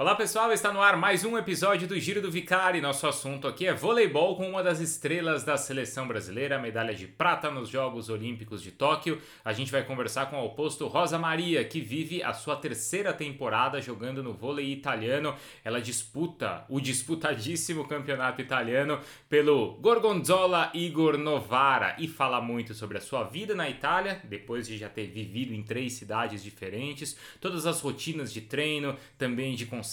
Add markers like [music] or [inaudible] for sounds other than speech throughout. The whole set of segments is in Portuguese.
Olá pessoal, está no ar mais um episódio do Giro do Vicari. Nosso assunto aqui é voleibol com uma das estrelas da seleção brasileira, medalha de prata nos Jogos Olímpicos de Tóquio. A gente vai conversar com o oposto Rosa Maria, que vive a sua terceira temporada jogando no vôlei italiano. Ela disputa o disputadíssimo campeonato italiano pelo Gorgonzola Igor Novara e fala muito sobre a sua vida na Itália, depois de já ter vivido em três cidades diferentes, todas as rotinas de treino, também de concentração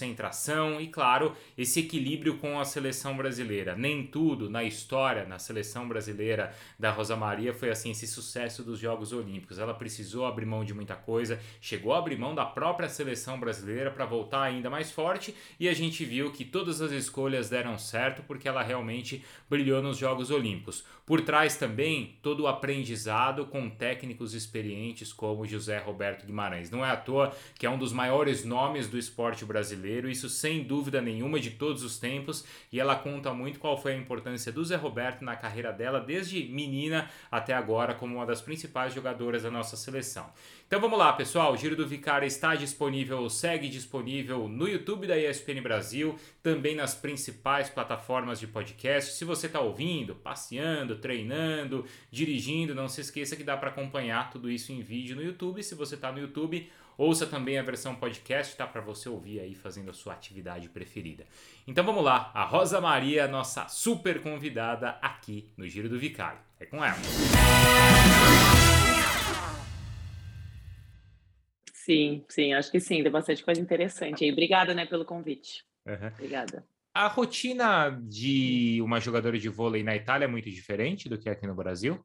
e, claro, esse equilíbrio com a seleção brasileira. Nem tudo na história, na seleção brasileira da Rosa Maria foi assim esse sucesso dos Jogos Olímpicos. Ela precisou abrir mão de muita coisa, chegou a abrir mão da própria seleção brasileira para voltar ainda mais forte e a gente viu que todas as escolhas deram certo porque ela realmente brilhou nos Jogos Olímpicos. Por trás também todo o aprendizado com técnicos experientes como José Roberto Guimarães. Não é à toa que é um dos maiores nomes do esporte brasileiro, isso sem dúvida nenhuma de todos os tempos, e ela conta muito qual foi a importância do Zé Roberto na carreira dela desde menina até agora como uma das principais jogadoras da nossa seleção. Então vamos lá, pessoal. O Giro do Vicário está disponível, segue disponível no YouTube da ESPN Brasil, também nas principais plataformas de podcast. Se você está ouvindo, passeando, treinando, dirigindo, não se esqueça que dá para acompanhar tudo isso em vídeo no YouTube. Se você está no YouTube, ouça também a versão podcast, tá? Para você ouvir aí fazendo a sua atividade preferida. Então vamos lá, a Rosa Maria, nossa super convidada aqui no Giro do Vicário. É com ela. Sim, sim, acho que sim, tem bastante coisa interessante aí. Obrigada, né, pelo convite. Uhum. Obrigada. A rotina de uma jogadora de vôlei na Itália é muito diferente do que aqui no Brasil?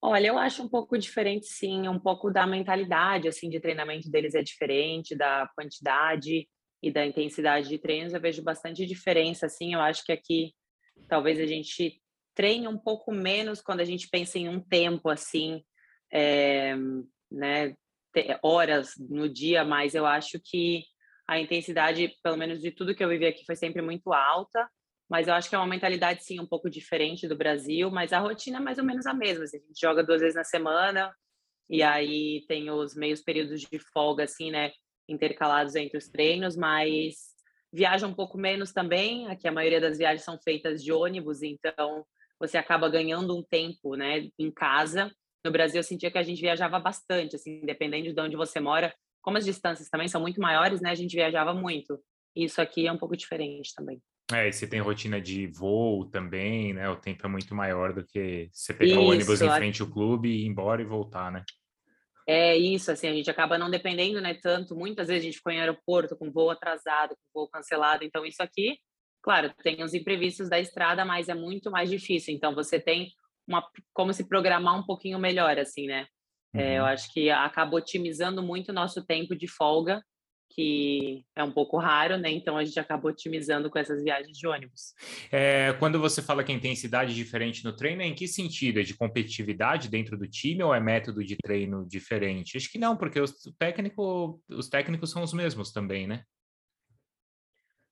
Olha, eu acho um pouco diferente, sim, um pouco da mentalidade, assim, de treinamento deles é diferente, da quantidade e da intensidade de treinos, eu vejo bastante diferença, assim, eu acho que aqui talvez a gente treine um pouco menos quando a gente pensa em um tempo, assim, é, né, horas no dia, mas eu acho que a intensidade, pelo menos de tudo que eu vivi aqui, foi sempre muito alta. Mas eu acho que é uma mentalidade, sim, um pouco diferente do Brasil, mas a rotina é mais ou menos a mesma. Assim, a gente joga duas vezes na semana, e aí tem os meios períodos de folga, assim, né, intercalados entre os treinos, mas viaja um pouco menos também. Aqui a maioria das viagens são feitas de ônibus, então você acaba ganhando um tempo, né, em casa no Brasil, eu sentia que a gente viajava bastante, assim, dependendo de onde você mora. Como as distâncias também são muito maiores, né? A gente viajava muito. Isso aqui é um pouco diferente também. É, e você tem rotina de voo também, né? O tempo é muito maior do que você pegar isso, o ônibus em frente ao clube e ir embora e voltar, né? É isso, assim, a gente acaba não dependendo, né, tanto. Muitas vezes a gente ficou em aeroporto com voo atrasado, com voo cancelado. Então, isso aqui, claro, tem os imprevistos da estrada, mas é muito mais difícil. Então, você tem uma, como se programar um pouquinho melhor, assim, né? Uhum. É, eu uhum. acho que acaba otimizando muito o nosso tempo de folga, que é um pouco raro, né? Então a gente acaba otimizando com essas viagens de ônibus. É, quando você fala que a intensidade diferente no treino, é em que sentido? É de competitividade dentro do time ou é método de treino diferente? Acho que não, porque os, técnico, os técnicos são os mesmos também, né?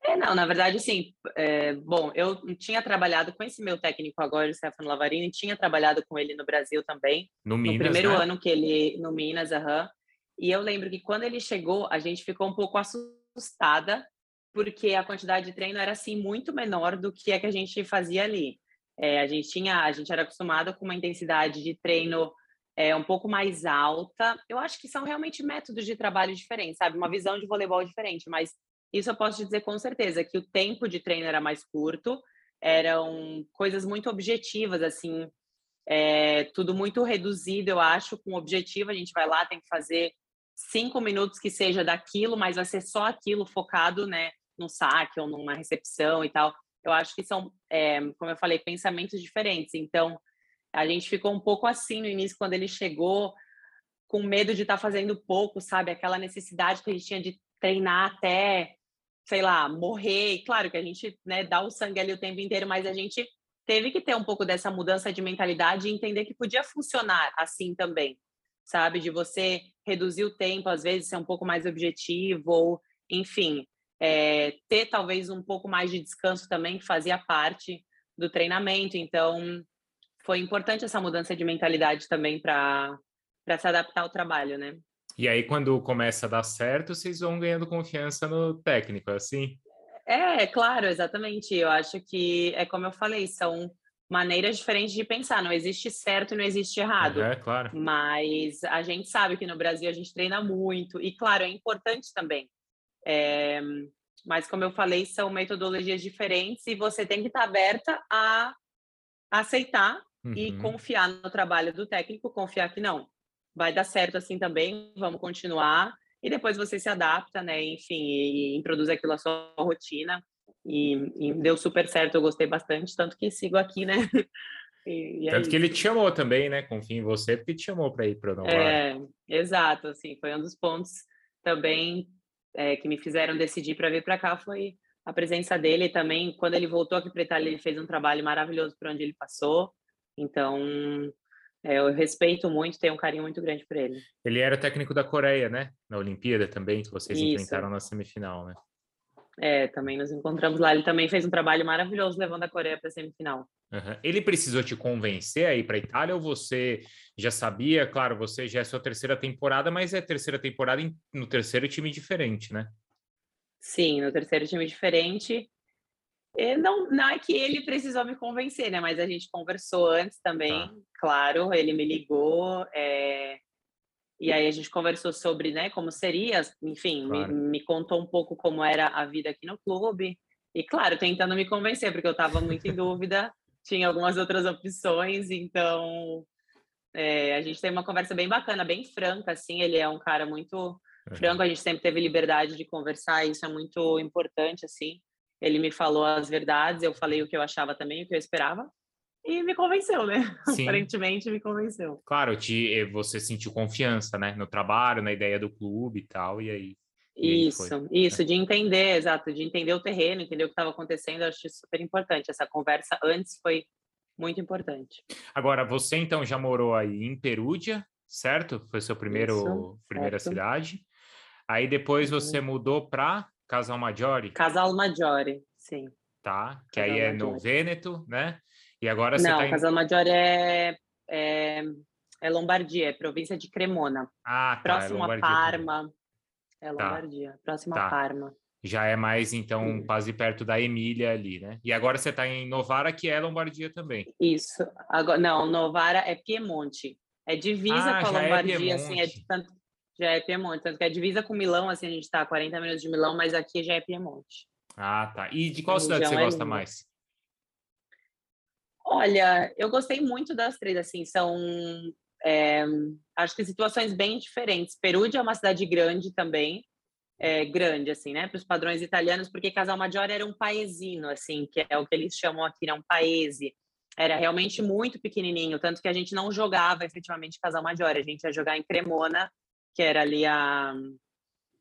É, não, na verdade, sim. É, bom, eu tinha trabalhado com esse meu técnico agora, o Stefano Lavarini, tinha trabalhado com ele no Brasil também. No, Minas, no primeiro né? ano que ele, no Minas, aham. E eu lembro que quando ele chegou, a gente ficou um pouco assustada, porque a quantidade de treino era, assim, muito menor do que a que a gente fazia ali. É, a gente tinha, a gente era acostumado com uma intensidade de treino é, um pouco mais alta. Eu acho que são realmente métodos de trabalho diferentes, sabe? Uma visão de voleibol diferente, mas isso eu posso te dizer com certeza, que o tempo de treino era mais curto, eram coisas muito objetivas, assim, é, tudo muito reduzido, eu acho, com objetivo. A gente vai lá, tem que fazer cinco minutos que seja daquilo, mas vai ser só aquilo focado, né, no saque ou numa recepção e tal. Eu acho que são, é, como eu falei, pensamentos diferentes. Então, a gente ficou um pouco assim no início, quando ele chegou, com medo de estar tá fazendo pouco, sabe? Aquela necessidade que a gente tinha de treinar até sei lá, morrer. E claro que a gente né, dá o sangue ali o tempo inteiro, mas a gente teve que ter um pouco dessa mudança de mentalidade e entender que podia funcionar assim também, sabe? De você reduzir o tempo, às vezes ser um pouco mais objetivo, ou enfim, é, ter talvez um pouco mais de descanso também, que fazia parte do treinamento. Então, foi importante essa mudança de mentalidade também para se adaptar ao trabalho, né? E aí, quando começa a dar certo, vocês vão ganhando confiança no técnico, é assim? É, claro, exatamente. Eu acho que é como eu falei, são maneiras diferentes de pensar. Não existe certo e não existe errado. É, claro. Mas a gente sabe que no Brasil a gente treina muito. E, claro, é importante também. É, mas, como eu falei, são metodologias diferentes e você tem que estar aberta a aceitar uhum. e confiar no trabalho do técnico, confiar que não, vai dar certo assim também, vamos continuar. E depois você se adapta, né? Enfim, e, introduz aquilo à sua rotina. E, e, deu super certo, eu gostei bastante, tanto que sigo aqui, né? [laughs] E, e é tanto é que ele te chamou também, né? Confia em você, porque te chamou para ir para o. É, exato, assim, foi um dos pontos também é, que me fizeram decidir para vir para cá, foi a presença dele também. Quando ele voltou aqui para Itália, ele fez um trabalho maravilhoso por onde ele passou. Então, é, eu respeito muito, tenho um carinho muito grande por ele. Ele era técnico da Coreia, né? Na Olimpíada também, que vocês Isso. enfrentaram na semifinal, né? É, também nos encontramos lá. Ele também fez um trabalho maravilhoso levando a Coreia para a semifinal. Uhum. Ele precisou te convencer a ir para a Itália ou você já sabia? Claro, você já é sua terceira temporada, mas é terceira temporada no terceiro time diferente, né? Sim, no terceiro time diferente. E não, não é que ele precisou me convencer, né? Mas a gente conversou antes também, tá. claro. Ele me ligou, é... e aí a gente conversou sobre, né, como seria, enfim, claro. me, me, contou um pouco como era a vida aqui no clube. E claro, tentando me convencer, porque eu estava muito em dúvida, tinha algumas outras opções, então é, a gente tem uma conversa bem bacana, bem franca, assim. Ele é um cara muito franco, a gente sempre teve liberdade de conversar, isso é muito importante, assim. Ele me falou as verdades, eu falei o que eu achava também, o que eu esperava. E me convenceu, né? [laughs] Sim. Aparentemente me convenceu. Claro, te, eh, você sentiu confiança, né? No trabalho, na ideia do clube e tal, e aí. isso, foi, isso, né? de entender, exato, de entender o terreno, entender o que estava acontecendo, eu acho super importante. Essa conversa antes foi muito importante. Agora, você então já morou aí em Perúdia, certo? Foi seu primeiro isso, primeira certo. cidade. Aí depois uhum. você mudou para Casal Maggiore? Casal Maggiore, sim. Tá, que Casal aí é Maggiore. no Vêneto, né? E agora você Não, tá em... Casal Maggiore é, é, é, Lombardia, é província de Cremona. Ah, tá. Próximo é a Parma. É tá. Lombardia, tá. próximo tá. a Parma. Já é mais, então, quase perto da Emília ali, né? E agora você está em Novara, que é Lombardia também. Isso. Agora, não, Novara é Piemonte. É divisa ah, com a é Lombardia, é assim, é tanto, já é Piemonte. Tanto que é divisa com Milão, assim, a gente está a 40 minutos de Milão, mas aqui já é Piemonte. Ah, tá. E de qual cidade você é gosta mais? Olha, eu gostei muito das três, assim, são é, acho que situações bem diferentes. Perugia é uma cidade grande também, é, grande, assim, né, para os padrões italianos, porque Casal Maggiore era um paesino, assim, que é o que eles chamam aqui, né, um paese. Era realmente muito pequenininho, tanto que a gente não jogava efetivamente Casal Maggiore, a gente ia jogar em Cremona, que era ali a,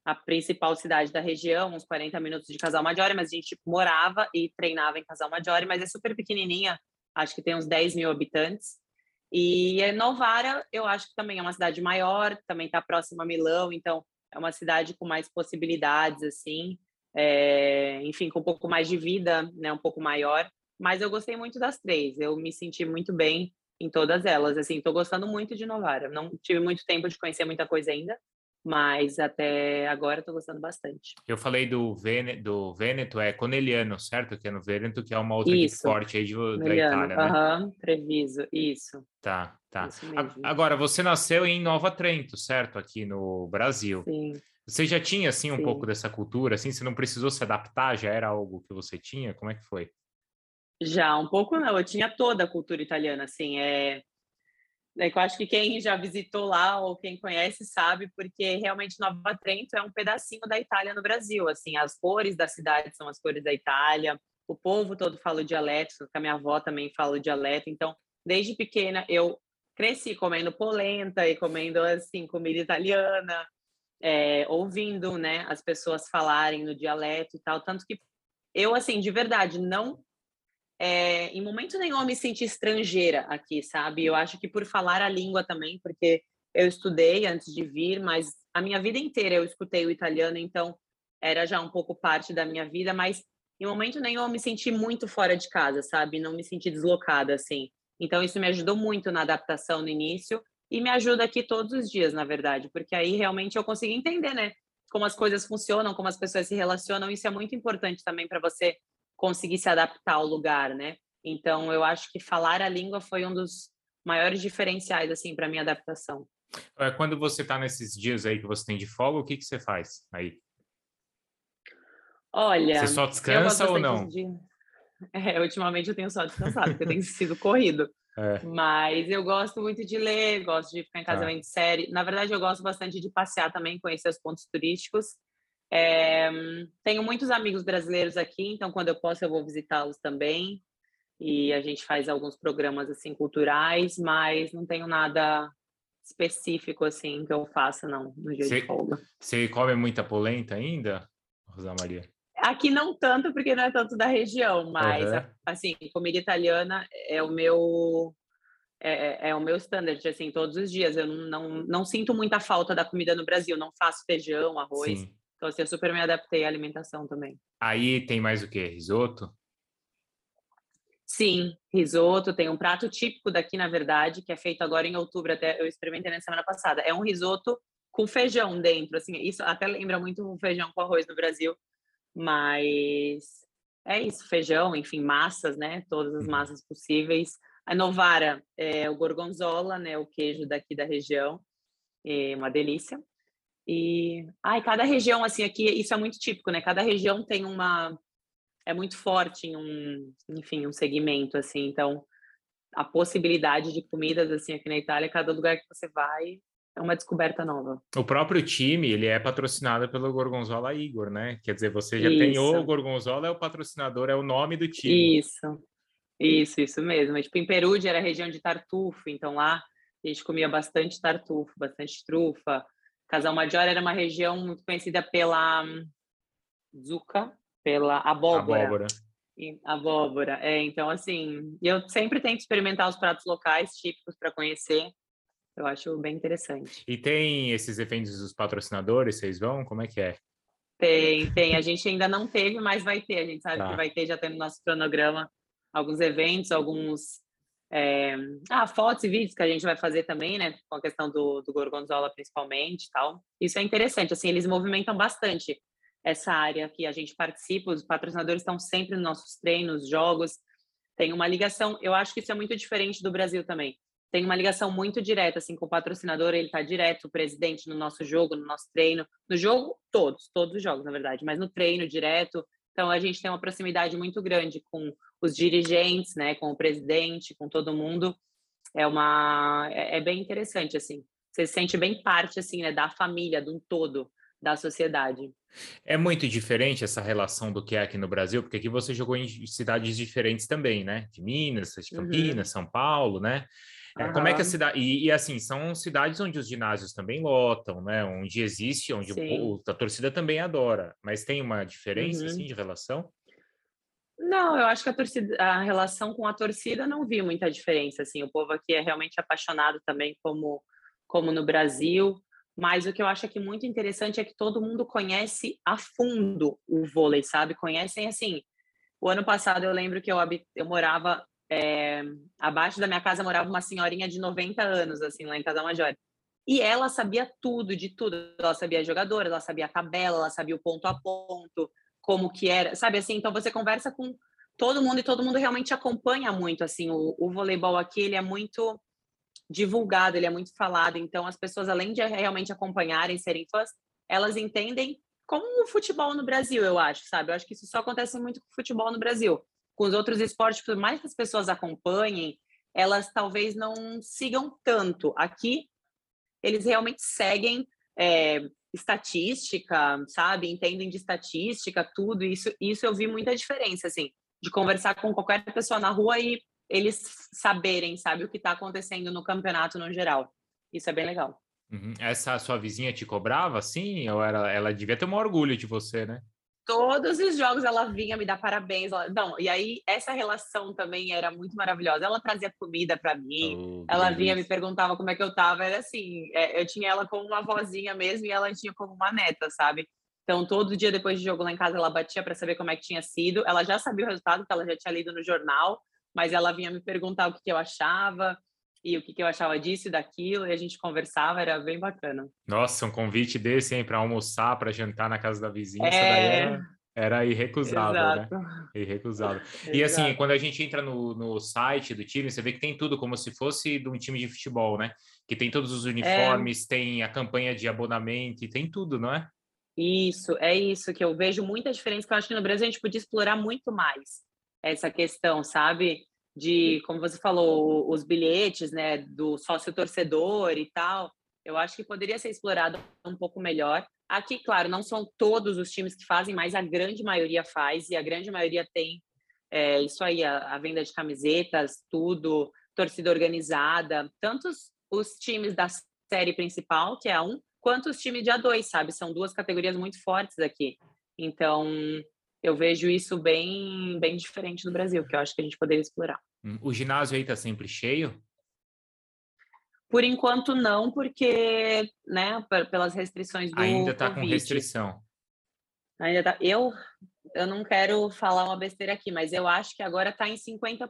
a principal cidade da região, uns 40 minutos de Casal Maggiore, mas a gente morava e treinava em Casal Maggiore, mas é super pequenininha, acho que tem uns 10 mil habitantes. E Novara, eu acho que também é uma cidade maior, também está próxima a Milão, então é uma cidade com mais possibilidades, assim, é, enfim, com um pouco mais de vida, né, um pouco maior. Mas eu gostei muito das três, eu me senti muito bem em todas elas. Assim, estou gostando muito de Novara. Não tive muito tempo de conhecer muita coisa ainda, mas até agora estou gostando bastante. Eu falei do, Vene, do Vêneto, é Coneliano, certo? Que é no Vêneto, que é uma outra isso. forte aí de, da Itália, né? Aham, Treviso, isso. Tá, tá. Agora, você nasceu em Nova Trento, certo? Aqui no Brasil. Sim. Você já tinha, assim, um Sim. pouco dessa cultura, assim? Você não precisou se adaptar? Já era algo que você tinha? Como é que foi? Já, um pouco não. Eu tinha toda a cultura italiana, assim. É, é eu acho que quem já visitou lá ou quem conhece sabe, porque realmente Nova Trento é um pedacinho da Itália no Brasil. Assim, as cores da cidade são as cores da Itália. O povo todo fala o dialeto, a minha avó também fala o dialeto. Então, desde pequena eu cresci comendo polenta e comendo assim comida italiana, é, ouvindo, né, as pessoas falarem no dialeto e tal. Tanto que eu, assim, de verdade, não é, em momento nenhum eu me senti estrangeira aqui, sabe? Eu acho que por falar a língua também, porque eu estudei antes de vir, mas a minha vida inteira eu escutei o italiano, então era já um pouco parte da minha vida, mas em momento nenhum eu me senti muito fora de casa, sabe? Não me senti deslocada, assim. Então isso me ajudou muito na adaptação no início e me ajuda aqui todos os dias, na verdade, porque aí realmente eu consigo entender, né? Como as coisas funcionam, como as pessoas se relacionam, isso é muito importante também para você conseguir se adaptar ao lugar, né? Então, eu acho que falar a língua foi um dos maiores diferenciais, assim, para minha adaptação. É, quando você está nesses dias aí que você tem de folga, o que, que você faz aí? Olha. Você só descansa ou não? De... É, ultimamente eu tenho só descansado, porque tem [laughs] sido corrido. É. Mas eu gosto muito de ler, gosto de ficar em casa tá. vendo série. Na verdade, eu gosto bastante de passear também, conhecer os pontos turísticos. É, tenho muitos amigos brasileiros aqui, então quando eu posso eu vou visitá-los também. E a gente faz alguns programas assim culturais, mas não tenho nada específico assim que eu faça não no dia cê, de folga. Você come muita polenta ainda, Rosa Maria? Aqui não tanto, porque não é tanto da região, mas uhum. assim, comida italiana é o meu é, é, é, o meu standard, assim, todos os dias. Eu não, não, não sinto muita falta da comida no Brasil, não faço feijão, arroz. Sim. Então, assim, eu super me adaptei à alimentação também. Aí tem mais o que? Risoto? Sim, risoto. Tem um prato típico daqui, na verdade, que é feito agora em outubro, até eu experimentei na semana passada. É um risoto com feijão dentro, assim, isso até lembra muito um feijão com arroz no Brasil, mas é isso, feijão, enfim, massas, né? Todas as uhum. massas possíveis. A Novara é o gorgonzola, né? O queijo daqui da região, é uma delícia. E, ai, cada região, assim, aqui, isso é muito típico, né? Cada região tem uma, é muito forte em um, enfim, um segmento, assim, então a possibilidade de comidas, assim, aqui na Itália, cada lugar que você vai é uma descoberta nova. O próprio time, ele é patrocinado pelo Gorgonzola Igor, né? Quer dizer, você já isso. tem o Gorgonzola, é o patrocinador, é o nome do time. Isso, isso, isso mesmo. Tipo, em Perugia era a região de Tartufo, então lá a gente comia bastante tartufo, bastante trufa. Casal Major era uma região muito conhecida pela zuca, pela abóbora. Abóbora. E, abóbora, é. Então, assim, eu sempre tento experimentar os pratos locais típicos para conhecer. Eu acho bem interessante. E tem esses eventos dos patrocinadores, vocês vão? Como é que é? Tem, tem. A gente ainda não teve, mas vai ter. A gente sabe tá. que vai ter, já tem no nosso cronograma alguns eventos, alguns é... ah, fotos e vídeos que a gente vai fazer também, né? Com a questão do, do Gorgonzola, principalmente tal. Isso é interessante, assim, eles movimentam bastante essa área que a gente participa, os patrocinadores estão sempre nos nossos treinos, jogos, tem uma ligação, eu acho que isso é muito diferente do Brasil também. Tem uma ligação muito direta assim com o patrocinador, ele está direto, o presidente no nosso jogo, no nosso treino, no jogo todos, todos os jogos, na verdade, mas no treino direto. Então a gente tem uma proximidade muito grande com os dirigentes, né, com o presidente, com todo mundo. É uma é, é bem interessante assim. Você se sente bem parte assim, né, da família, de um todo da sociedade. É muito diferente essa relação do que é aqui no Brasil, porque aqui você jogou em cidades diferentes também, né? De Minas, de Campinas, uhum. São Paulo, né? Uhum. Como é que a cidade. E, e, assim, são cidades onde os ginásios também lotam, né? Onde existe, onde o, a torcida também adora. Mas tem uma diferença, uhum. assim, de relação? Não, eu acho que a torcida, a relação com a torcida não vi muita diferença, assim. O povo aqui é realmente apaixonado também, como, como no Brasil. Mas o que eu acho aqui muito interessante é que todo mundo conhece a fundo o vôlei, sabe? Conhecem assim. O ano passado eu lembro que eu, eu morava é, abaixo da minha casa morava uma senhorinha de 90 anos, assim, lá em Casa Major. E ela sabia tudo, de tudo. Ela sabia jogador, ela sabia a tabela, ela sabia o ponto a ponto, como que era, sabe assim? Então você conversa com todo mundo e todo mundo realmente acompanha muito, assim. O, o voleibol aqui, ele é muito divulgado, ele é muito falado. Então, as pessoas, além de realmente acompanharem, serem fãs, elas entendem como o futebol no Brasil, eu acho, sabe? Eu acho que isso só acontece muito com o futebol no Brasil. Com os outros esportes, por mais que as pessoas acompanhem, elas talvez não sigam tanto. Aqui, eles realmente seguem é, estatística, sabe? Entendem de estatística, tudo. Isso, isso eu vi muita diferença, assim, de conversar com qualquer pessoa na rua e eles saberem, sabe, o que está acontecendo no campeonato no geral. Isso é bem legal. Uhum. Essa sua vizinha te cobrava, assim? Ou era, ela devia ter um orgulho de você, né? Todos os jogos ela vinha me dar parabéns. Ela... Não, e aí essa relação também era muito maravilhosa. Ela trazia comida para mim, oh, ela vinha me perguntava como é que eu tava. Era assim, é, eu tinha ela como uma vozinha mesmo e ela tinha como uma neta, sabe? Então, todo dia depois de jogo lá em casa, ela batia para saber como é que tinha sido. Ela já sabia o resultado, que ela já tinha lido no jornal mas ela vinha me perguntar o que, eu achava. E o que, que eu achava disso e daquilo, e a gente conversava, era bem bacana. Nossa, um convite desse, hein, para almoçar, para jantar na casa da vizinha, é... era, era irrecusável, né? Exato. né? Irrecusável. [laughs] e assim, quando a gente entra no, no site do time, você vê que tem tudo como se fosse de um time de futebol, né? Que tem todos os é. uniformes, é... tem a campanha de abonamento, tem tudo, não é? Isso, é isso que eu vejo muita diferença, que eu acho que no Brasil a gente podia explorar muito mais essa questão, sabe? De, como você falou, os bilhetes, né, do sócio torcedor e tal, eu acho que poderia ser explorado um pouco melhor. Aqui, claro, não são todos os times que fazem, mas a grande maioria faz e a grande maioria tem é, isso aí, a, a, venda de camisetas, tudo, torcida organizada, tantos os times da série principal, que é a 1, quanto os times de A2, sabe? São duas categorias muito fortes aqui. Então, eu vejo isso bem, bem diferente no Brasil, que eu acho que a gente poderia explorar. Hum, o ginásio aí está sempre cheio? Por enquanto não, porque, né, pelas restrições do Ainda está com restrição. Ainda tá. Eu, eu não quero falar uma besteira aqui, mas eu acho que agora está em 50%.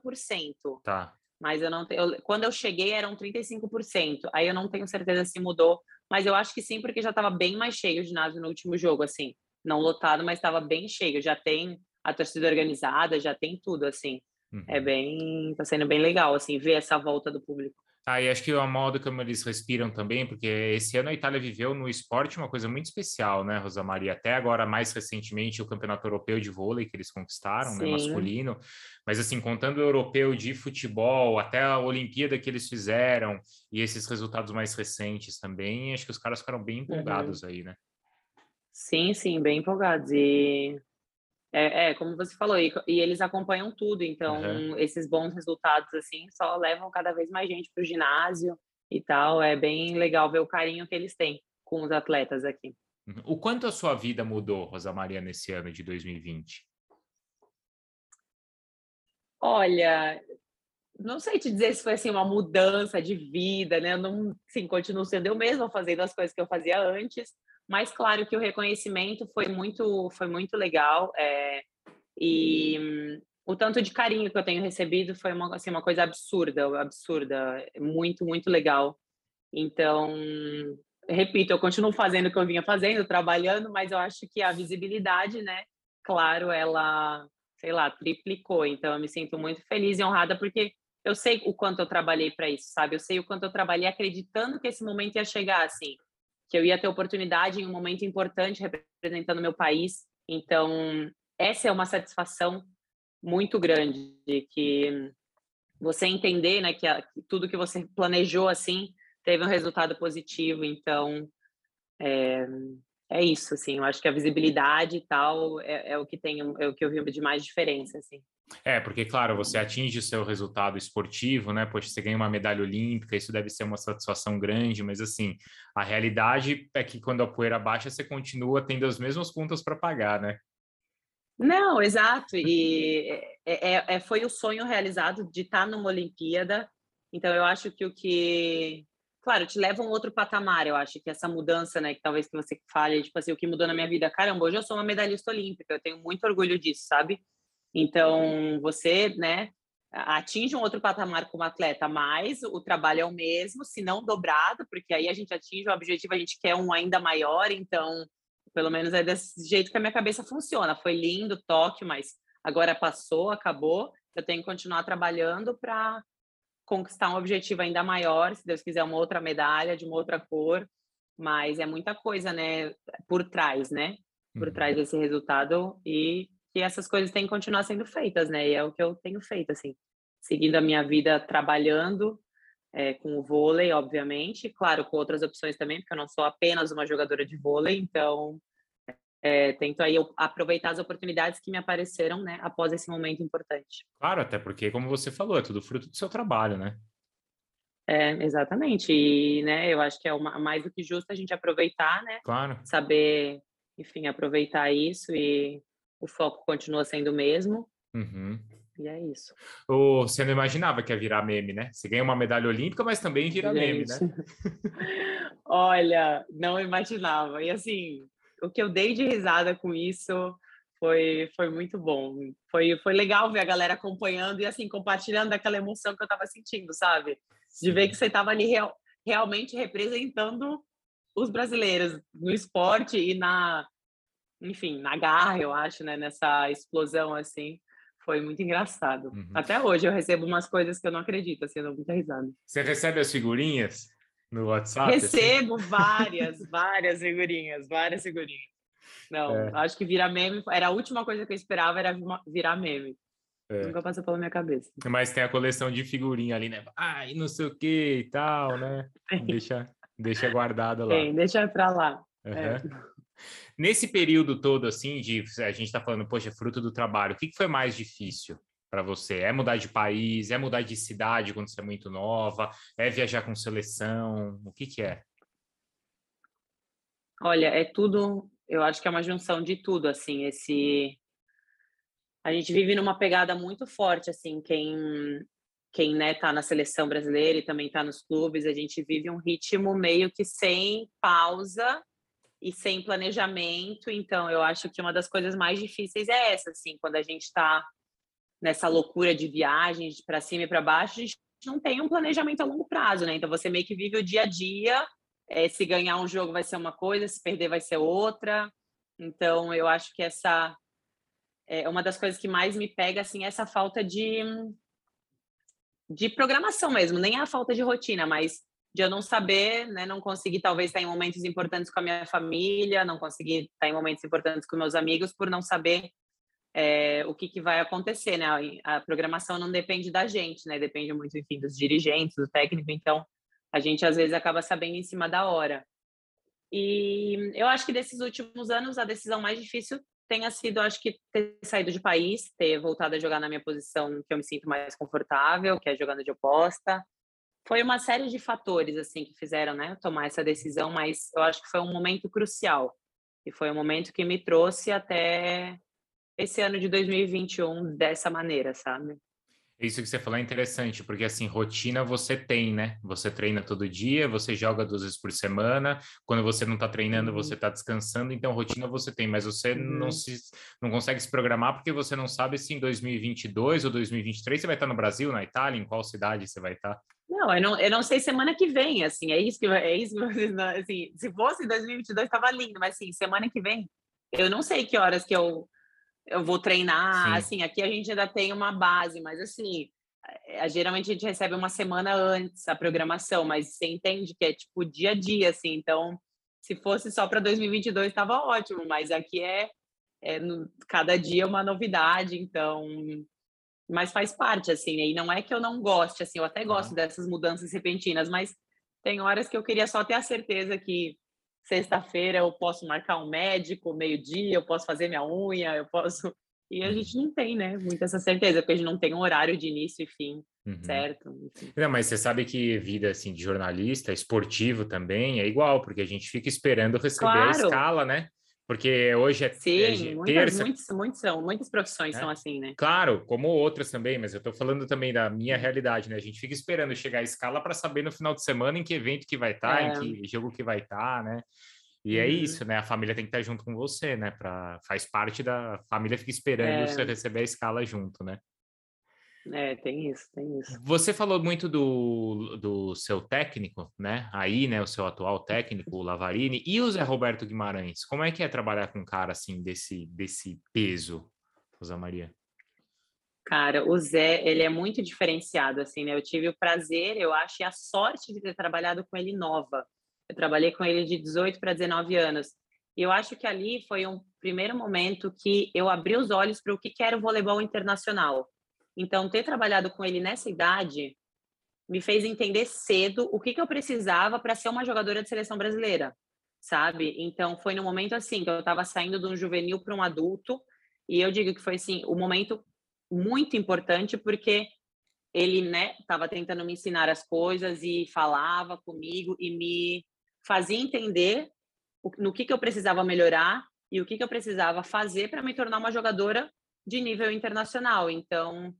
Tá. Mas eu não tenho. Quando eu cheguei eram 35%. Aí eu não tenho certeza se mudou, mas eu acho que sim, porque já estava bem mais cheio o ginásio no último jogo, assim não lotado, mas estava bem cheio. Já tem a torcida organizada, já tem tudo, assim. É uhum. É bem, tá sendo bem legal, assim, ver essa volta do público. Ah, e acho que o modo como eles respiram também, porque esse ano a Itália viveu no esporte uma coisa muito especial, né, Rosa Maria? Até agora, mais recentemente, o Campeonato Europeu de Vôlei que eles conquistaram, né, masculino. Mas, assim, contando o europeu de futebol, até a Olimpíada que eles fizeram, e esses resultados mais recentes também, acho que os caras ficaram bem empolgados uhum. aí, né? Sim, sim, bem empolgados. E é, é como você falou, e, e, eles acompanham tudo, então uhum. esses bons resultados assim só levam cada vez mais gente para o ginásio e tal. É bem legal ver o carinho que eles têm com os atletas aqui. Uhum. O quanto a sua vida mudou, Rosa Maria, nesse ano de 2020? Olha, não sei te dizer se foi assim uma mudança de vida, né? Eu não, sim, continuo sendo eu mesma fazendo as coisas que eu fazia antes, mas claro que o reconhecimento foi muito, foi muito legal. É, e o tanto de carinho que eu tenho recebido foi uma, assim, uma coisa absurda, absurda, muito, muito legal. Então, repito, eu continuo fazendo o que eu vinha fazendo, trabalhando, mas eu acho que a visibilidade, né, claro, ela, sei lá, triplicou. Então, eu me sinto muito feliz e honrada porque eu sei o quanto eu trabalhei para isso, sabe? Eu sei o quanto eu trabalhei acreditando que esse momento ia chegar, assim que eu ia ter oportunidade em um momento importante representando meu país. Então, essa é uma satisfação muito grande de que você entender, né, que, a, que tudo que você planejou assim teve um resultado positivo. Então, é, é isso, assim. Eu acho que a visibilidade e tal é, é o que tem, é o que eu vi de mais diferença, assim. É, porque, claro, você atinge o seu resultado esportivo, né? Poxa, você ganha uma medalha olímpica, isso deve ser uma satisfação grande, mas, assim, a realidade é que quando a poeira baixa, você continua tendo as mesmas contas para pagar, né? Não, exato. E é, é, é, foi o sonho realizado de estar numa Olimpíada. Então, eu acho que o que. Claro, te leva a um outro patamar. Eu acho que essa mudança, né? Que talvez que você fale, tipo assim, o que mudou na minha vida. Caramba, hoje eu sou uma medalhista olímpica. Eu tenho muito orgulho disso, sabe? Então, você, né, atinge um outro patamar como atleta, mas o trabalho é o mesmo, se não dobrado, porque aí a gente atinge o objetivo, a gente quer um ainda maior, então, pelo menos é desse jeito que a minha cabeça funciona. Foi lindo, Tóquio, mas agora passou, acabou. Eu tenho que continuar trabalhando para conquistar um objetivo ainda maior, se Deus quiser, uma outra medalha de uma outra cor, mas é muita coisa, né, por trás, né? Por uhum. trás desse resultado e que essas coisas têm que continuar sendo feitas, né? E é o que eu tenho feito, assim, seguindo a minha vida trabalhando é, com o vôlei, obviamente, claro, com outras opções também, porque eu não sou apenas uma jogadora de vôlei, então é, tento aí aproveitar as oportunidades que me apareceram, né, após esse momento importante. Claro, até porque, como você falou, é tudo fruto do seu trabalho, né? É, exatamente. E, né, eu acho que é uma, mais do que justo a gente aproveitar, né? Claro. Saber, enfim, aproveitar isso e o foco continua sendo o mesmo. Uhum. E é isso. você não imaginava que ia virar meme, né? Você ganha uma medalha olímpica, mas também vira Gente. meme, né? [laughs] Olha, não imaginava. E assim, o que eu dei de risada com isso foi, foi muito bom. Foi, foi legal ver a galera acompanhando e assim, compartilhando aquela emoção que eu estava sentindo, sabe? de ver que você estava ali real, realmente representando os brasileiros no esporte e na, enfim, na garra, eu acho, né? Nessa explosão, assim. Foi muito engraçado. Uhum. Até hoje eu recebo umas coisas que eu não acredito, assim, eu dou muita risada. Você recebe as figurinhas no WhatsApp? Assim? Recebo assim? várias, várias figurinhas, várias figurinhas. Não, é. acho que virar meme era a última coisa que eu esperava era virar meme. É. Nunca passou pela minha cabeça. Mas tem a coleção de figurinha ali, né? Ai, não sei o que e tal, né? [laughs] Deixa, deixa guardado lá. Tem, deixa pra lá. Uhum. É. Nesse período todo, assim, de a gente tá falando, poxa, fruto do trabalho, o que, que foi mais difícil para você? É mudar de país? É mudar de cidade quando você é muito nova? É viajar com seleção? O que que é? Olha, é tudo, eu acho que é uma junção de tudo, assim, esse a gente vive numa pegada muito forte, assim, quem quem né, tá na seleção brasileira e também tá nos clubes, a gente vive um ritmo meio que sem pausa e sem planejamento. Então, eu acho que uma das coisas mais difíceis é essa, assim, quando a gente está nessa loucura de viagens para cima e para baixo, a gente não tem um planejamento a longo prazo, né? Então, você meio que vive o dia a dia. É, se ganhar um jogo vai ser uma coisa, se perder vai ser outra. Então, eu acho que essa é uma das coisas que mais me pega assim é essa falta de de programação mesmo, nem a falta de rotina, mas de eu não saber, né, não conseguir talvez estar em momentos importantes com a minha família, não conseguir estar em momentos importantes com meus amigos por não saber é, o que, que vai acontecer, né? A, programação não depende da gente, né? Depende muito, enfim, dos dirigentes, do técnico. Então, a gente às vezes acaba sabendo em cima da hora. E eu acho que desses últimos anos a decisão mais difícil tenha sido, acho que, ter saído de país, ter voltado a jogar na minha posição que eu me sinto mais confortável, que é jogando de oposta. Foi uma série de fatores, assim, que fizeram, né, tomar essa decisão, mas eu acho que foi um momento crucial. E foi um momento que me trouxe até esse ano de 2021 dessa maneira, sabe? Isso que você falou é interessante, porque assim, rotina você tem, né? Você treina todo dia, você joga duas vezes por semana. Quando você não está treinando, uhum. você está descansando, então rotina você tem, mas você uhum. não, se, não consegue se programar porque você não sabe se em 2022 ou 2023 você vai estar no Brasil, na Itália, em qual cidade você vai estar. Não, eu não, eu não sei semana que vem, assim, é isso que é isso que assim, se fosse 2022 estava lindo, mas assim, semana que vem, eu não sei que horas que eu eu vou treinar, Sim. assim, aqui a gente ainda tem uma base, mas assim, é, geralmente a gente recebe uma semana antes a programação, mas você entende que é tipo dia a dia, assim, então se fosse só para 2022 estava ótimo, mas aqui é, é no, cada dia é uma novidade, então mas faz parte, assim, e não é que eu não goste, assim, eu até gosto dessas mudanças repentinas, mas tem horas que eu queria só ter a certeza que sexta-feira eu posso marcar um médico, meio-dia, eu posso fazer minha unha, eu posso. [laughs] E a gente não tem, né, muita essa certeza, porque a gente não tem um horário de início e fim, uhum. certo? Enfim. Não, mas você sabe que vida assim de jornalista, esportivo também, é igual, porque a gente fica esperando receber claro. a escala, né? Porque hoje é, Sim, é muitas, terça. Muitos, muitos são, muitas profissões é? são assim, né? Claro, como outras também, mas eu estou falando também da minha realidade, né? A gente fica esperando chegar a escala para saber no final de semana em que evento que vai estar, tá, é. em que jogo que vai estar, tá, né? E é uhum. é isso, né? A família tem que estar junto com você, né? Pra, faz parte da a família fica esperando você é. receber a escala junto, né? É, tem isso, tem isso. Você falou muito do, do seu técnico, né? Aí, né, o seu atual técnico, o Lavarini, e o Zé Roberto Guimarães. Como é que é trabalhar com um cara assim desse, desse peso, Rosa Maria? Cara, o Zé, ele é muito diferenciado, assim, né? Eu tive o prazer, eu acho, e a sorte de ter trabalhado com ele nova. Eu trabalhei com ele de 18 para 19 anos. E eu acho que ali foi um primeiro momento que eu abri os olhos para o que era o voleibol internacional então, ter trabalhado com ele nessa idade me fez entender cedo o que, que eu precisava para ser uma jogadora de seleção brasileira, sabe? Então, foi no momento assim que eu estava saindo de um juvenil para um adulto, e eu digo que foi assim, o um momento muito importante porque ele, né, estava tentando me ensinar as coisas e falava comigo e me fazia entender no que, que eu precisava melhorar e o que, que eu precisava fazer para me tornar uma jogadora de nível internacional. Então,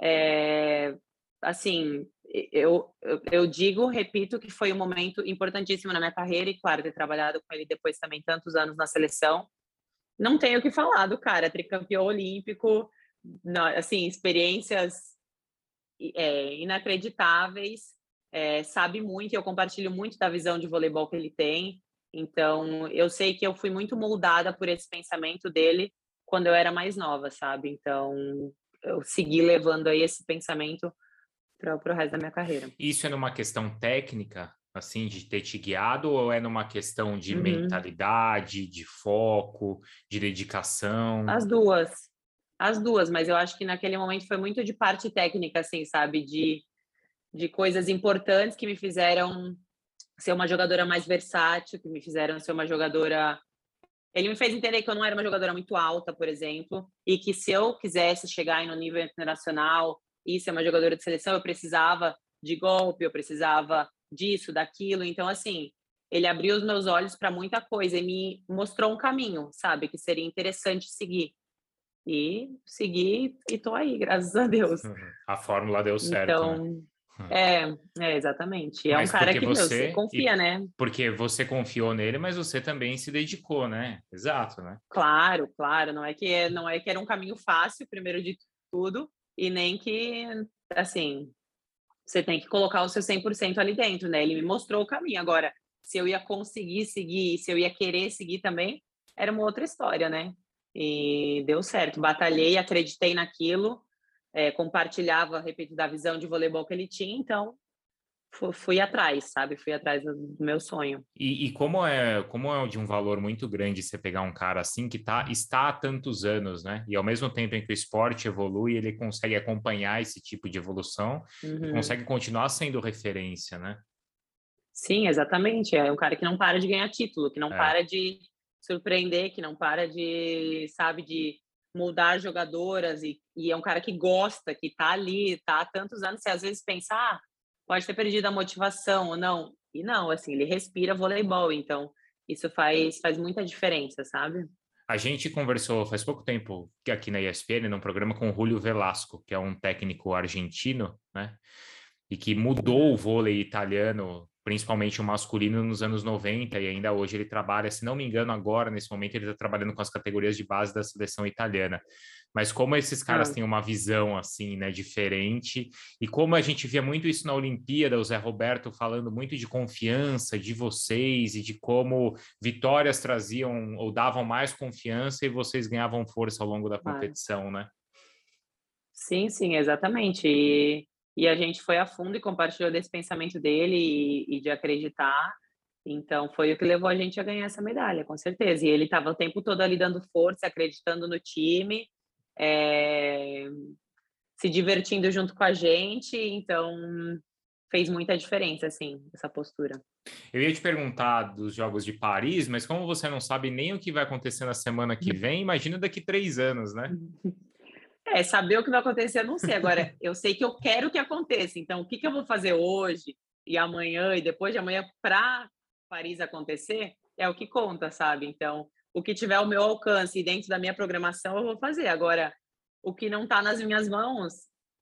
é, assim, eu, eu digo, repito, que foi um momento importantíssimo na minha carreira e, claro, ter trabalhado com ele depois também tantos anos na seleção. Não tenho o que falar do cara, tricampeão olímpico, não, assim, experiências é, inacreditáveis. é, sabe muito, eu compartilho muito da visão de voleibol que ele tem. Então, eu sei que eu fui muito moldada por esse pensamento dele quando eu era mais nova, sabe? Então, eu segui levando aí esse pensamento para o resto da minha carreira. Isso é numa questão técnica, assim, de ter te guiado, ou é numa questão de uhum. mentalidade, de foco, de dedicação? As duas. As duas, mas eu acho que naquele momento foi muito de parte técnica, assim, sabe? De, de coisas importantes que me fizeram ser uma jogadora mais versátil, que me fizeram ser uma jogadora. Ele me fez entender que eu não era uma jogadora muito alta, por exemplo, e que se eu quisesse chegar no nível internacional e ser uma jogadora de seleção, eu precisava de golpe, eu precisava disso, daquilo. Então, assim, ele abriu os meus olhos para muita coisa e me mostrou um caminho, sabe, que seria interessante seguir. E segui e tô aí, graças a Deus. A fórmula deu certo. Né? Então, né? É, é, exatamente. É mas um cara que você, meu, você confia, e, né? Porque você confiou nele, mas você também se dedicou, né? Exato, né? Claro, claro. Não é que não é que era um caminho fácil, primeiro de tudo, e nem que assim, você tem que colocar o seu 100% ali dentro, né? Ele me mostrou o caminho. Agora, se eu ia conseguir seguir, se eu ia querer seguir também, era uma outra história, né? E deu certo. Batalhei, acreditei naquilo é, compartilhava, repito, da visão de voleibol que ele tinha, então fui, atrás, sabe? Fui atrás do, meu sonho. E, e, como é como é de um valor muito grande você pegar um cara assim que tá, está há tantos anos, né? E ao mesmo tempo em que o esporte evolui, ele consegue acompanhar esse tipo de evolução uhum. consegue continuar sendo referência, né? Sim, exatamente. É um cara que não para de ganhar título, que não é. para de surpreender, que não para de, sabe, de mudar jogadoras e, e, é um cara que gosta, que tá ali, tá há tantos anos, você às vezes pensa, ah, pode ter perdido a motivação ou não. E não, assim, ele respira voleibol, então isso faz, faz muita diferença, sabe? A gente conversou faz pouco tempo aqui na ESPN, num programa com o Julio Velasco, que é um técnico argentino, né? E que mudou o vôlei italiano principalmente o masculino nos anos 90 e ainda hoje ele trabalha, se não me engano, agora nesse momento ele está trabalhando com as categorias de base da seleção italiana. Mas como esses caras ah. têm uma visão assim, né, diferente, e como a gente via muito isso na Olimpíada, o Zé Roberto falando muito de confiança de vocês e de como vitórias traziam ou davam mais confiança e vocês ganhavam força ao longo da competição, ah. né? Sim, sim, exatamente. E e a gente foi a fundo e compartilhou desse pensamento dele e, e de acreditar. Então, foi o que levou a gente a ganhar essa medalha, com certeza. E ele estava o tempo todo ali dando força, acreditando no time, é... se divertindo junto com a gente. Então, fez muita diferença, assim, essa postura. Eu ia te perguntar dos Jogos de Paris, mas como você não sabe nem o que vai acontecer na semana que vem, imagina daqui três anos, né? [laughs] É, saber o que vai acontecer, eu não sei. Agora, eu sei que eu quero que aconteça. Então, o que, que eu vou fazer hoje e amanhã e depois de amanhã para Paris acontecer é o que conta, sabe? Então, o que tiver ao meu alcance e dentro da minha programação, eu vou fazer. Agora, o que não está nas minhas mãos,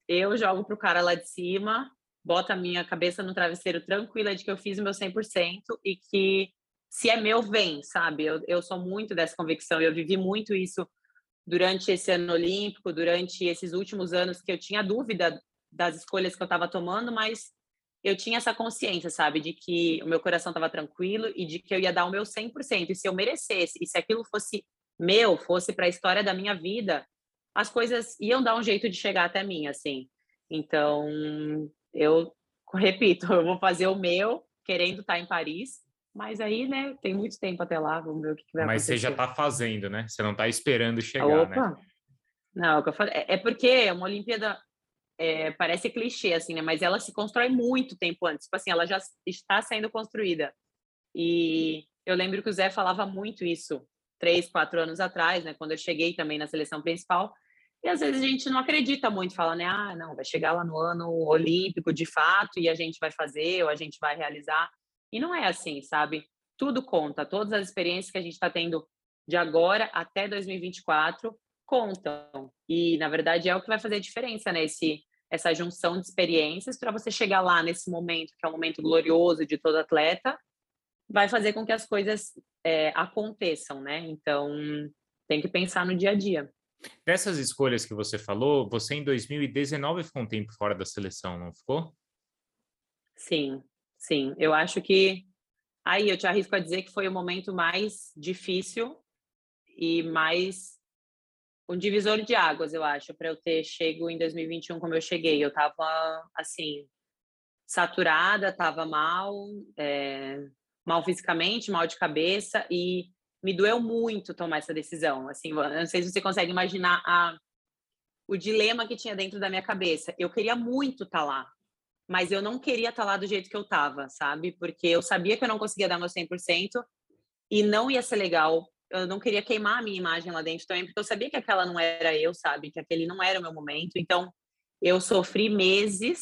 eu jogo para o cara lá de cima, boto a minha cabeça no travesseiro tranquila de que eu fiz o meu 100% e que se é meu, vem, sabe? Eu, eu sou muito dessa convicção, eu vivi muito isso durante esse ano olímpico, durante esses últimos anos que eu tinha dúvida das escolhas que eu estava tomando, mas eu tinha essa consciência, sabe, de que o meu coração estava tranquilo e de que eu ia dar o meu 100%. E se eu merecesse, e se aquilo fosse meu, fosse para a história da minha vida, as coisas iam dar um jeito de chegar até mim, assim. Então, eu repito, [laughs] eu vou fazer o meu, querendo estar em Paris, mas aí, né, tem muito tempo até lá, vamos ver o que, que vai Mas acontecer. você já está fazendo, né? Você não está esperando chegar, né? Opa. né? Não, é, é porque uma Olimpíada é, parece clichê, assim, né? Mas ela se constrói muito tempo antes. Tipo assim, ela já está sendo construída. E eu lembro que o Zé falava muito isso três, quatro anos atrás, né? Quando eu cheguei também na seleção principal. E às vezes a gente não acredita muito, fala, né? Ah, não, vai chegar lá no ano olímpico de fato e a gente vai fazer ou a gente vai realizar. E não é assim, sabe? Tudo conta, todas as experiências que a gente está tendo de agora até 2024 contam. E, na verdade, é o que vai fazer a diferença, né? Esse, essa junção de experiências para você chegar lá nesse momento, que é um momento glorioso de todo atleta, vai fazer com que as coisas é, aconteçam, né? Então, tem que pensar no dia a dia. Dessas escolhas que você falou, você em 2019 ficou um tempo fora da seleção, não ficou? Sim, sim. Eu acho que aí eu te arrisco a dizer que foi o momento mais difícil e mais um divisor de águas, eu acho, para eu ter chego em 2021 como eu cheguei. Eu estava assim saturada, estava mal, é, mal fisicamente, mal de cabeça e me doeu muito tomar essa decisão. Assim, eu não sei se você consegue imaginar a, o dilema que tinha dentro da minha cabeça. Eu queria muito estar tá lá, mas eu não queria estar tá lá do jeito que eu estava, sabe? Porque eu sabia que eu não conseguia dar meu 100% e não ia ser legal. Eu não queria queimar a minha imagem lá dentro também, porque eu sabia que aquela não era eu, sabe? Que aquele não era o meu momento. Então, eu sofri meses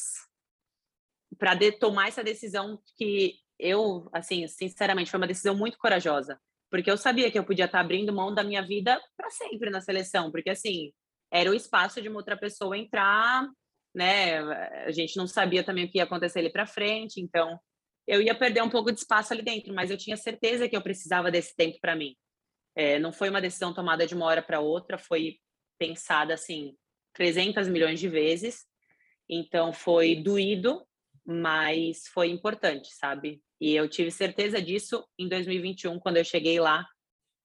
para tomar essa decisão que eu, assim, sinceramente, foi uma decisão muito corajosa, porque eu sabia que eu podia estar abrindo mão da minha vida para sempre na seleção, porque assim, era o espaço de uma outra pessoa entrar, né? A gente não sabia também o que ia acontecer ali para frente, então eu ia perder um pouco de espaço ali dentro, mas eu tinha certeza que eu precisava desse tempo para mim. É, não foi uma decisão tomada de uma hora para outra, foi pensada assim 300 milhões de vezes. Então foi doído, mas foi importante, sabe? E eu tive certeza disso em 2021, quando eu cheguei lá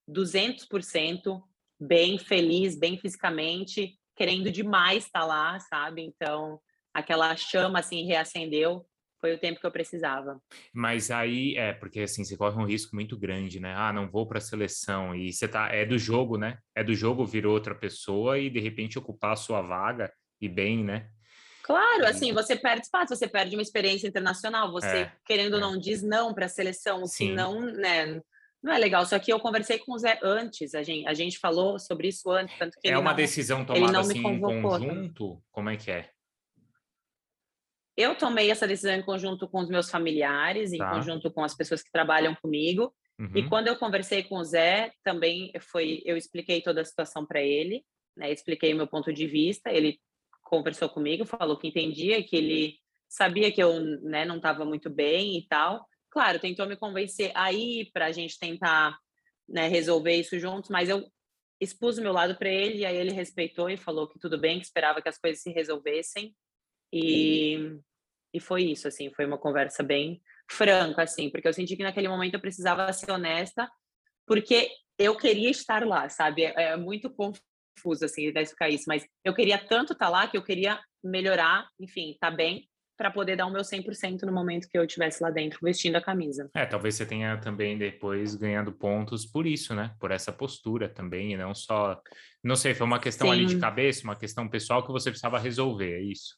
200%, bem feliz, bem fisicamente, querendo demais estar lá, sabe? Então, aquela chama assim reacendeu. Foi o tempo que eu precisava. Mas aí é porque assim você corre um risco muito grande, né? Ah, não vou para a seleção e você tá é do jogo, né? É do jogo vir outra pessoa e de repente ocupar a sua vaga e bem, né? Claro, assim, você perde espaço, você perde uma experiência internacional, você, é, querendo ou é. não, diz não para a seleção, se não, né, não é legal. Só que eu conversei com o Zé antes, a gente, a gente falou sobre isso antes, tanto que É uma não, decisão tomada assim em conjunto? Como é que é? Eu tomei essa decisão em conjunto com os meus familiares, em tá. conjunto com as pessoas que trabalham comigo. Uhum. E quando eu conversei com o Zé, também foi, eu expliquei toda a situação para ele, né? Expliquei o meu ponto de vista. Ele conversou comigo, falou que entendia, que ele sabia que eu né, não estava muito bem e tal. Claro, tentou me convencer aí para a gente tentar né, resolver isso juntos, mas eu expus o meu lado para ele e aí ele respeitou e falou que tudo bem, que esperava que as coisas se resolvessem e, e foi isso, assim, foi uma conversa bem franca, assim, porque eu senti que naquele momento eu precisava ser honesta, porque eu queria estar lá, sabe? É, é muito confuso, assim, identificar isso, mas eu queria tanto estar tá lá que eu queria melhorar, enfim, tá bem para poder dar o meu 100% no momento que eu estivesse lá dentro vestindo a camisa. É, talvez você tenha também depois ganhando pontos por isso, né? Por essa postura também, e não só, não sei, foi uma questão Sim. ali de cabeça, uma questão pessoal que você precisava resolver, é isso?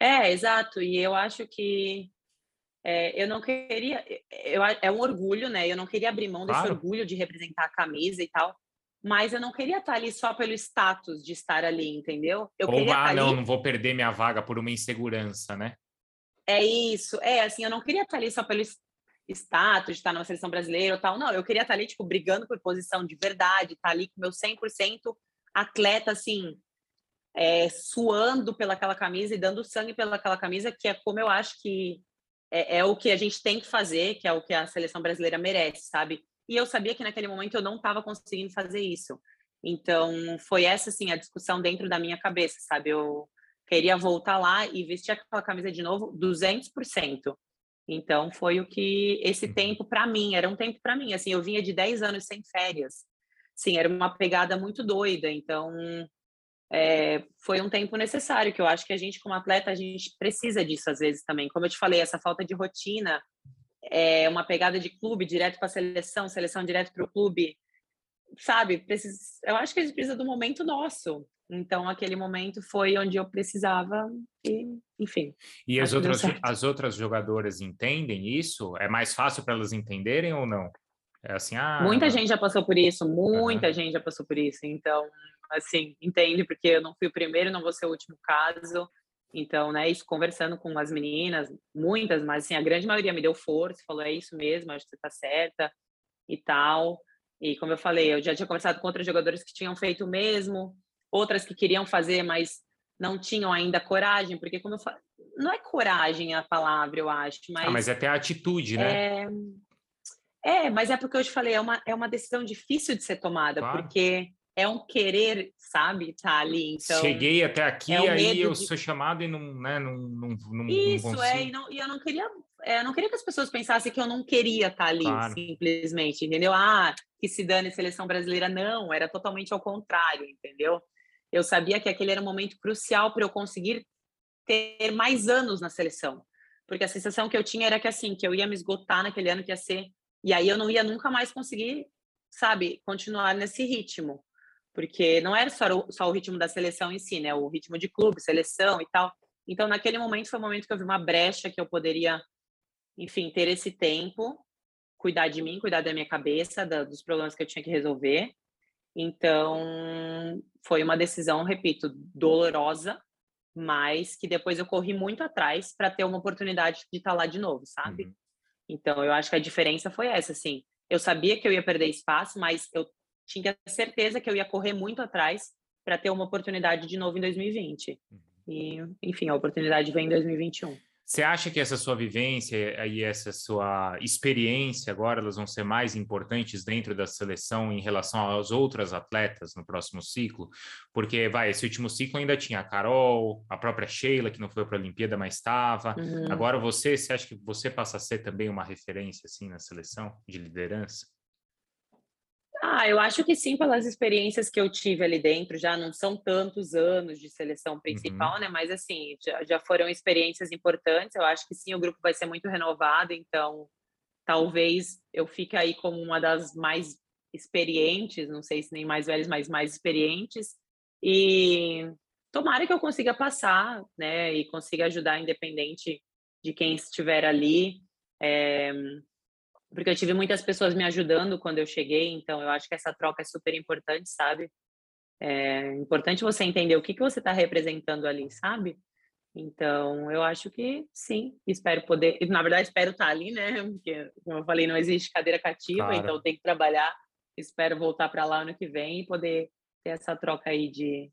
É, exato. E eu acho que é, eu não queria, eu, é um orgulho, né? Eu não queria abrir mão claro. desse orgulho de representar a camisa e tal mas eu não queria estar ali só pelo status de estar ali, entendeu? Eu Ou, queria ah, não, ali... não vou perder minha vaga por uma insegurança, né? É isso, é assim, eu não queria estar ali só pelo status de estar numa seleção brasileira ou tal, não, eu queria estar ali, tipo, brigando por posição de verdade, estar ali com meu 100% atleta, assim, é, suando pelaquela camisa e dando sangue pelaquela camisa, que é como eu acho que é, é o que a gente tem que fazer, que é o que a seleção brasileira merece, sabe? E eu sabia que naquele momento eu não estava conseguindo fazer isso. Então, foi essa, assim, a discussão dentro da minha cabeça, sabe? Eu queria voltar lá e vestir aquela camisa de novo 200%. Então, foi o que esse uhum. tempo para mim, era um tempo para mim, assim, eu vinha de 10 anos sem férias. Sim, era uma pegada muito doida, então é, foi um tempo necessário, que eu acho que a gente como atleta, a gente precisa disso às vezes também. Como eu te falei, essa falta de rotina, é, uma pegada de clube direto para a seleção, seleção direto para o clube, sabe? Precisa, eu acho que a gente precisa do momento nosso. Então, aquele momento foi onde eu precisava e, enfim. E as outras, as outras jogadoras entendem isso? É mais fácil para elas entenderem ou não? É assim, ah... Muita gente já passou por isso, muita uhum. gente já passou por isso. Então, assim, entende, porque eu não fui o primeiro, não vou ser o último caso. Então, né, isso conversando com as meninas, muitas, mas assim, a grande maioria me deu força, falou, é isso mesmo, acho que você está certa e tal. E como eu falei, eu já tinha conversado com outros jogadores que tinham feito o mesmo, outras que queriam fazer, mas não tinham ainda coragem, porque como eu falo, não é coragem a palavra, eu acho, mas... Ah, mas é até a atitude, né? É, é mas é porque eu te falei, é uma, é uma decisão difícil de ser tomada, claro. porque é um querer, sabe, tá ali. Então, Cheguei até aqui, é um aí eu de... sou chamado e não, né, não, não, não Isso, não é, e, não, e eu não queria é, eu não queria que as pessoas pensassem que eu não queria estar tá ali, claro. simplesmente, entendeu? Ah, que se dane seleção brasileira. Não, era totalmente ao contrário, entendeu? Eu sabia que aquele era um momento crucial para eu conseguir ter mais anos na seleção. Porque a sensação que eu tinha era que, assim, que eu ia me esgotar naquele ano, que ia ser... E aí eu não ia nunca mais conseguir, sabe, continuar nesse ritmo. Porque não era só o, só o ritmo da seleção em si, né? O ritmo de clube, seleção e tal. Então, naquele momento, foi o momento que eu vi uma brecha que eu poderia enfim, ter esse tempo, cuidar de mim, cuidar da minha cabeça, da, dos problemas que eu tinha que resolver. Então, foi uma decisão, repito, dolorosa, mas que depois eu corri muito atrás para ter uma oportunidade de estar tá lá de novo, sabe? Uhum. Então, eu acho que a diferença foi essa, assim. Eu sabia que eu ia perder espaço, mas eu tinha certeza que eu ia correr muito atrás para ter uma oportunidade de novo em 2020. Uhum. E, enfim, a oportunidade vem em 2021. Você acha que essa sua vivência e essa sua experiência agora elas vão ser mais importantes dentro da seleção em relação às outras atletas no próximo ciclo? Porque, vai, esse último ciclo ainda tinha a Carol, a própria Sheila, que não foi para a Olimpíada, mas estava. Uhum. Agora você, você acha que você passa a ser também uma referência assim na seleção de liderança? Ah, eu acho que sim, pelas experiências que eu tive ali dentro, já não são tantos anos de seleção principal, uhum. né? Mas assim, já, já foram experiências importantes. Eu acho que sim, o grupo vai ser muito renovado, então talvez eu fique aí como uma das mais experientes, não sei se nem mais velhas, mas mais experientes. E tomara que eu consiga passar, né? E consiga ajudar, independente de quem estiver ali. É, porque eu tive muitas pessoas me ajudando quando eu cheguei, então eu acho que essa troca é super importante, sabe? É importante você entender o que, que você está representando ali, sabe? Então, eu acho que sim, espero poder. Na verdade, espero estar tá ali, né? [laughs] Porque, como eu falei, não existe cadeira cativa, claro. então tem que trabalhar. Espero voltar para lá ano que vem e poder ter essa troca aí de,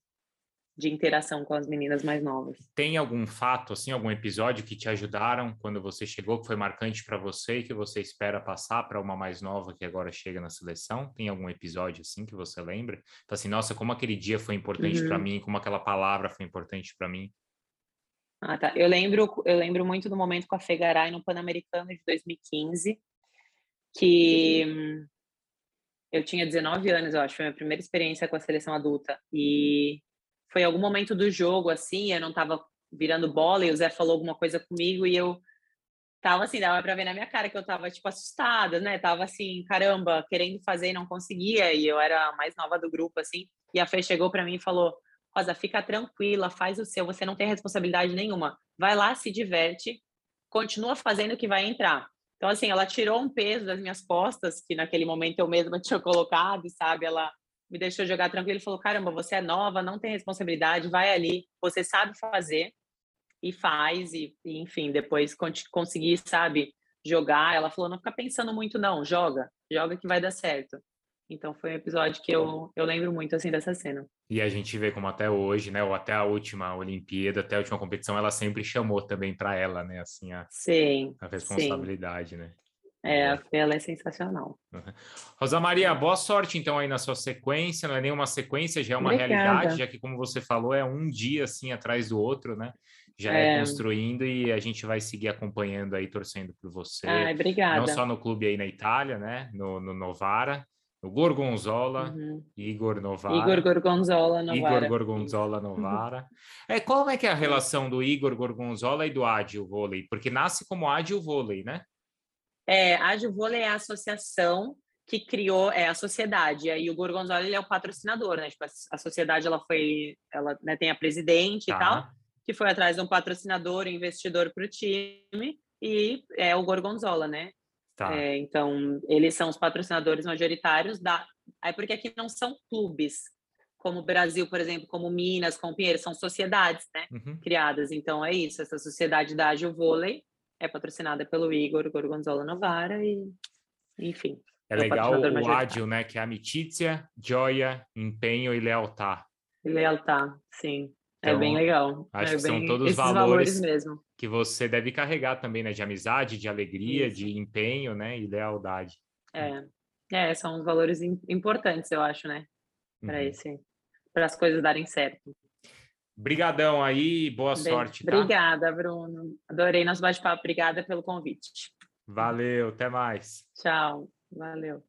de interação com as meninas mais novas. Tem algum fato, assim, algum episódio que te ajudaram quando você chegou, que foi marcante para você e que você espera passar para uma mais nova que agora chega na seleção? Tem algum episódio, assim, que você lembra? Então, assim, nossa, como aquele dia foi importante uhum. para mim, como aquela palavra foi importante para mim. Ah, tá. Eu lembro, eu lembro muito do momento com a Fegaray no Pan-Americano de 2015, que eu tinha 19 anos, eu acho, foi a minha primeira experiência com a seleção adulta. E foi algum momento do jogo, assim, eu não estava virando bola e o Zé falou alguma coisa comigo e eu tava assim, dava para ver na minha cara que eu tava, tipo, assustada, né? Tava assim, caramba, querendo fazer e não conseguia, e eu era a mais nova do grupo, assim, e a Fê chegou para mim e falou, Rosa, fica tranquila, faz o seu, você não tem responsabilidade nenhuma, vai lá, se diverte, continua fazendo que vai entrar. Então, assim, ela tirou um peso das minhas costas, que naquele momento eu mesma [laughs] tinha colocado, sabe? Ela me deixou jogar tranquilo. Ele falou: caramba, você é nova, não tem responsabilidade, vai ali, você sabe fazer e faz, e, e enfim, depois conseguir, sabe, jogar. Ela falou: não fica pensando muito, não, joga, joga que vai dar certo. Então foi um episódio que eu, eu lembro muito assim dessa cena. E a gente vê como até hoje, né, ou até a última Olimpíada, até a última competição, ela sempre chamou também para ela, né, assim a, sim, a responsabilidade, sim. né? É, a Fê, ela é sensacional. Uhum. Rosa Maria, boa sorte então aí na sua sequência, não é nenhuma sequência, já é uma Obrigada. realidade, já que como você falou, é um dia assim atrás do outro, né? Já é, é construindo e a gente vai seguir acompanhando aí, torcendo por você. Ai, obrigada. Não só no clube aí na Itália, né? No, no Novara, no Gorgonzola, uhum. Igor Novara. Igor Gorgonzola Novara. Igor Gorgonzola Novara. É, qual é que é a relação do Igor Gorgonzola e do Ágil Vôlei? Porque nasce como Ágil Vôlei, né? É, a Juvôlei é a associação que criou é a sociedade. E aí o Gorgonzola ele é o patrocinador, né? Tipo, a, sociedade ela foi, ela né, tem a presidente tá. e tal, que foi atrás de um patrocinador, um investidor para o time e é o Gorgonzola, né? Tá. É, então eles são os patrocinadores majoritários da. Aí porque aqui não são clubes, como o Brasil, por exemplo, como Minas, como Pinheiro, são sociedades, né? Uhum. Criadas. Então é isso. Essa sociedade da Agil Vôlei é patrocinada pelo Igor Gorgonzola Novara e, enfim. É, é legal o, o ágil, né? Que é amicizia, joia, empenho e lealtad. Lealtad, sim. É então, é bem legal. Acho é que são todos os valores, valores, mesmo. que você deve carregar também, né? De amizade, de alegria, Isso. de empenho, né? E lealdade. É. é, são os valores importantes, eu acho, né? para uhum. esse para as coisas darem certo. Brigadão aí, boa Bem, sorte. Tá? Obrigada, Bruno. Adorei nosso bate-papo. Obrigada pelo convite. Valeu, até mais. Tchau, valeu.